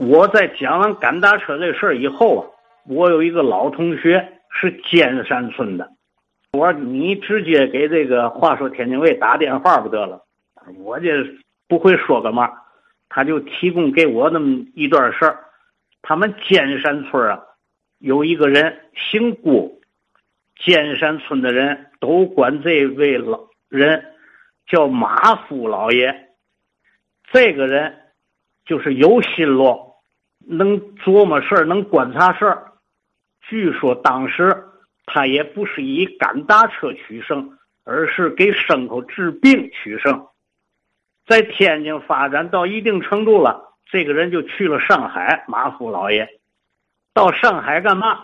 我在讲完赶大车这事儿以后啊，我有一个老同学是尖山村的，我说你直接给这个话说天津卫打电话不得了，我这不会说个嘛，他就提供给我那么一段事儿，他们尖山村啊，有一个人姓郭，尖山村的人都管这位老人叫马夫老爷，这个人就是有心落。能琢磨事儿，能观察事儿。据说当时他也不是以赶大车取胜，而是给牲口治病取胜。在天津发展到一定程度了，这个人就去了上海。马夫老爷到上海干嘛？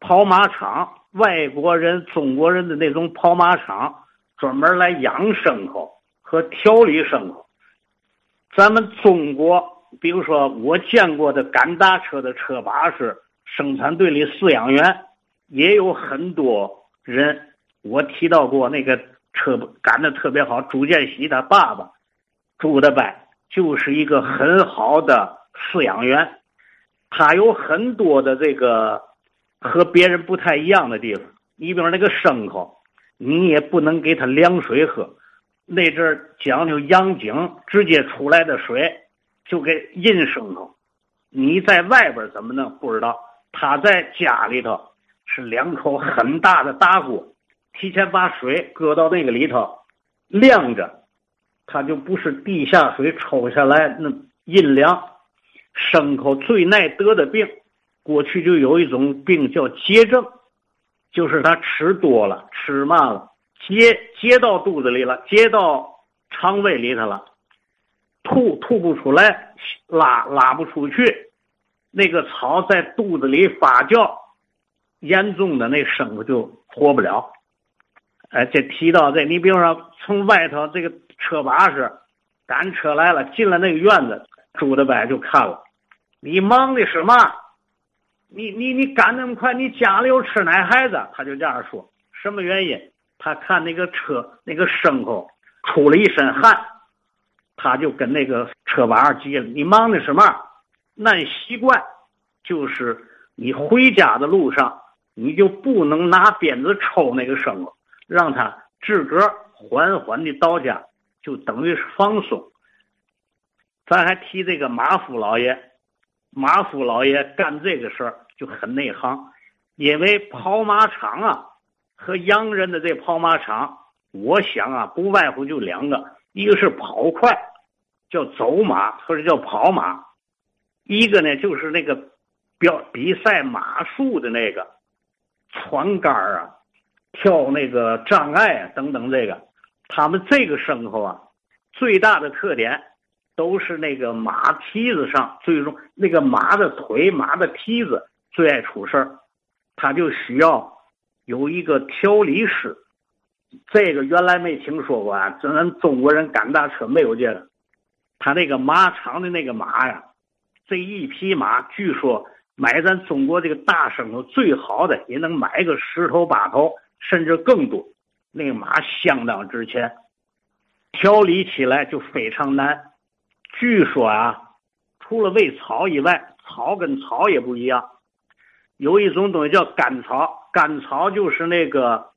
跑马场，外国人、中国人的那种跑马场，专门来养牲口和调理牲口。咱们中国。比如说，我见过的赶大车的车把是生产队里饲养员，也有很多人。我提到过那个车赶的特别好，朱建喜他爸爸朱德伯就是一个很好的饲养员，他有很多的这个和别人不太一样的地方。你比如那个牲口，你也不能给他凉水喝，那阵儿讲究养井直接出来的水。就给阴牲口，你在外边怎么弄不知道？他在家里头是两口很大的大锅，提前把水搁到那个里头晾着，它就不是地下水抽下来那阴凉。牲口最耐得的病，过去就有一种病叫结症，就是他吃多了，吃慢了，结结到肚子里了，结到肠胃里头了。吐吐不出来，拉拉不出去，那个草在肚子里发酵，严重的那牲口就活不了。哎，这提到这，你比如说从外头这个车把式赶车来了，进了那个院子，朱德伯就看了，你忙的是嘛？你你你赶那么快，你家里有吃奶孩子？他就这样说，什么原因？他看那个车那个牲口出了一身汗。他就跟那个车把上急了，你忙的什么？按习惯，就是你回家的路上，你就不能拿鞭子抽那个牲口，让他自个儿缓缓的到家，就等于是放松。咱还提这个马夫老爷，马夫老爷干这个事儿就很内行，因为跑马场啊和洋人的这跑马场，我想啊不外乎就两个。一个是跑快，叫走马或者叫跑马；一个呢就是那个表比赛马术的那个窜杆啊、跳那个障碍啊等等。这个他们这个牲口啊，最大的特点都是那个马蹄子上最终那个马的腿、马的蹄子最爱出事儿，他就需要有一个调理师。这个原来没听说过啊！咱中国人赶大车没有这个。他那个马场的那个马呀，这一匹马据说买咱中国这个大牲口最好的也能买个十头八头，甚至更多。那个马相当值钱，调理起来就非常难。据说啊，除了喂草以外，草跟草也不一样。有一种东西叫干草，干草就是那个。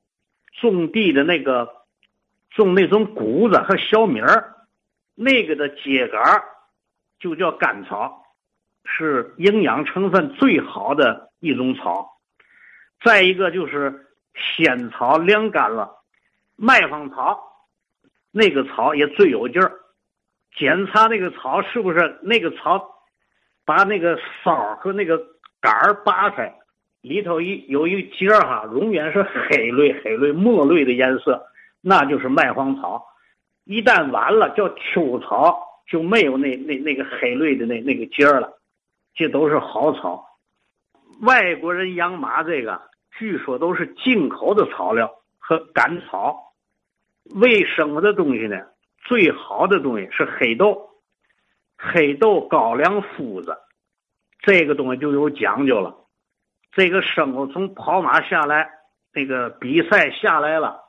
种地的那个种那种谷子和小米儿，那个的秸秆就叫干草，是营养成分最好的一种草。再一个就是仙草晾干了，麦芳草，那个草也最有劲儿。检查那个草是不是那个草，把那个梢和那个杆儿扒开。里头一有一节哈，永远是黑绿黑绿墨绿的颜色，那就是麦黄草。一旦晚了叫秋草，就没有那那那个黑绿的那那个节儿了。这都是好草。外国人养马这个，据说都是进口的草料和干草。喂生的东西呢，最好的东西是黑豆，黑豆高粱麸子，这个东西就有讲究了。这个牲口从跑马下来，那个比赛下来了，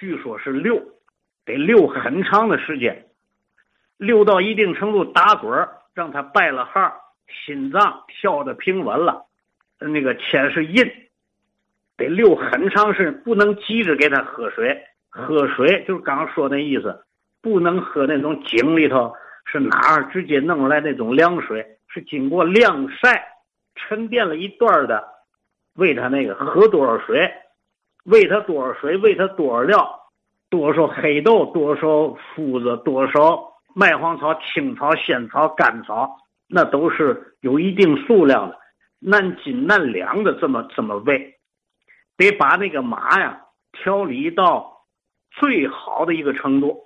据说是六，得溜很长的时间，溜到一定程度打滚，让他败了号心脏跳的平稳了，那个钱是印，得留很长时间，不能急着给他喝水。喝水就是刚刚说那意思，不能喝那种井里头是哪儿直接弄来那种凉水，是经过晾晒沉淀了一段的。喂他那个喝多少水，喂他多少水，喂他多少料，多少黑豆，多少麸子，多少麦黄草、青草、仙草、甘草，那都是有一定数量的，按斤按两的这么这么喂，得把那个马呀调理到最好的一个程度。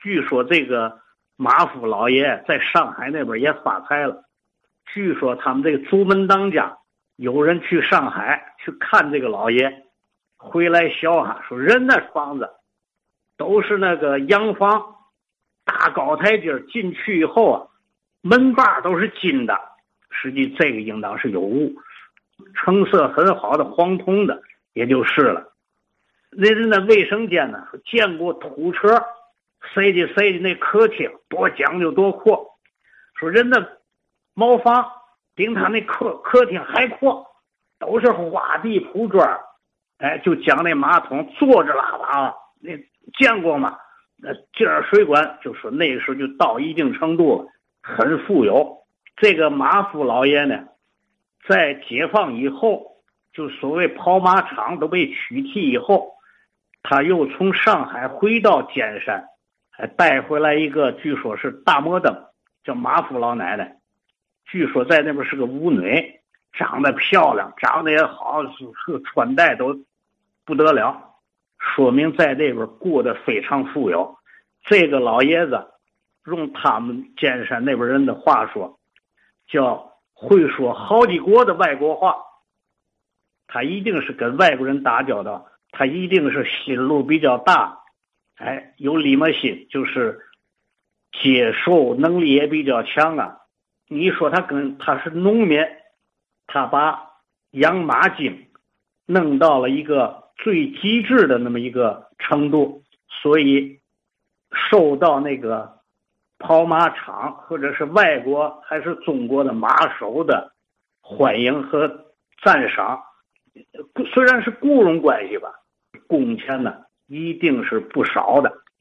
据说这个马夫老爷在上海那边也发财了，据说他们这个朱门当家。有人去上海去看这个老爷，回来笑哈说：“人那房子都是那个洋房，大高台阶进去以后啊，门把都是金的。实际这个应当是有误，成色很好的黄铜的，也就是了。那人那卫生间呢，见过土车塞的塞的那客厅多讲究多阔。说人那茅房。”比他那客客厅还阔，都是花地铺砖哎，就讲那马桶坐着拉粑粑，那见过吗？那进水管就说那时候就到一定程度了，很富有。这个马夫老爷呢，在解放以后，就所谓跑马场都被取缔以后，他又从上海回到尖山，还带回来一个，据说是大摩登，叫马夫老奶奶。据说在那边是个舞女，长得漂亮，长得也好，是穿戴都不得了，说明在那边过得非常富有。这个老爷子用他们尖山那边人的话说，叫会说好几国的外国话。他一定是跟外国人打交道，他一定是心路比较大，哎，有礼貌心，就是接受能力也比较强啊。你说他跟他是农民，他把养马经弄到了一个最极致的那么一个程度，所以受到那个跑马场或者是外国还是中国的马手的欢迎和赞赏。虽然是雇佣关系吧，工钱呢一定是不少的。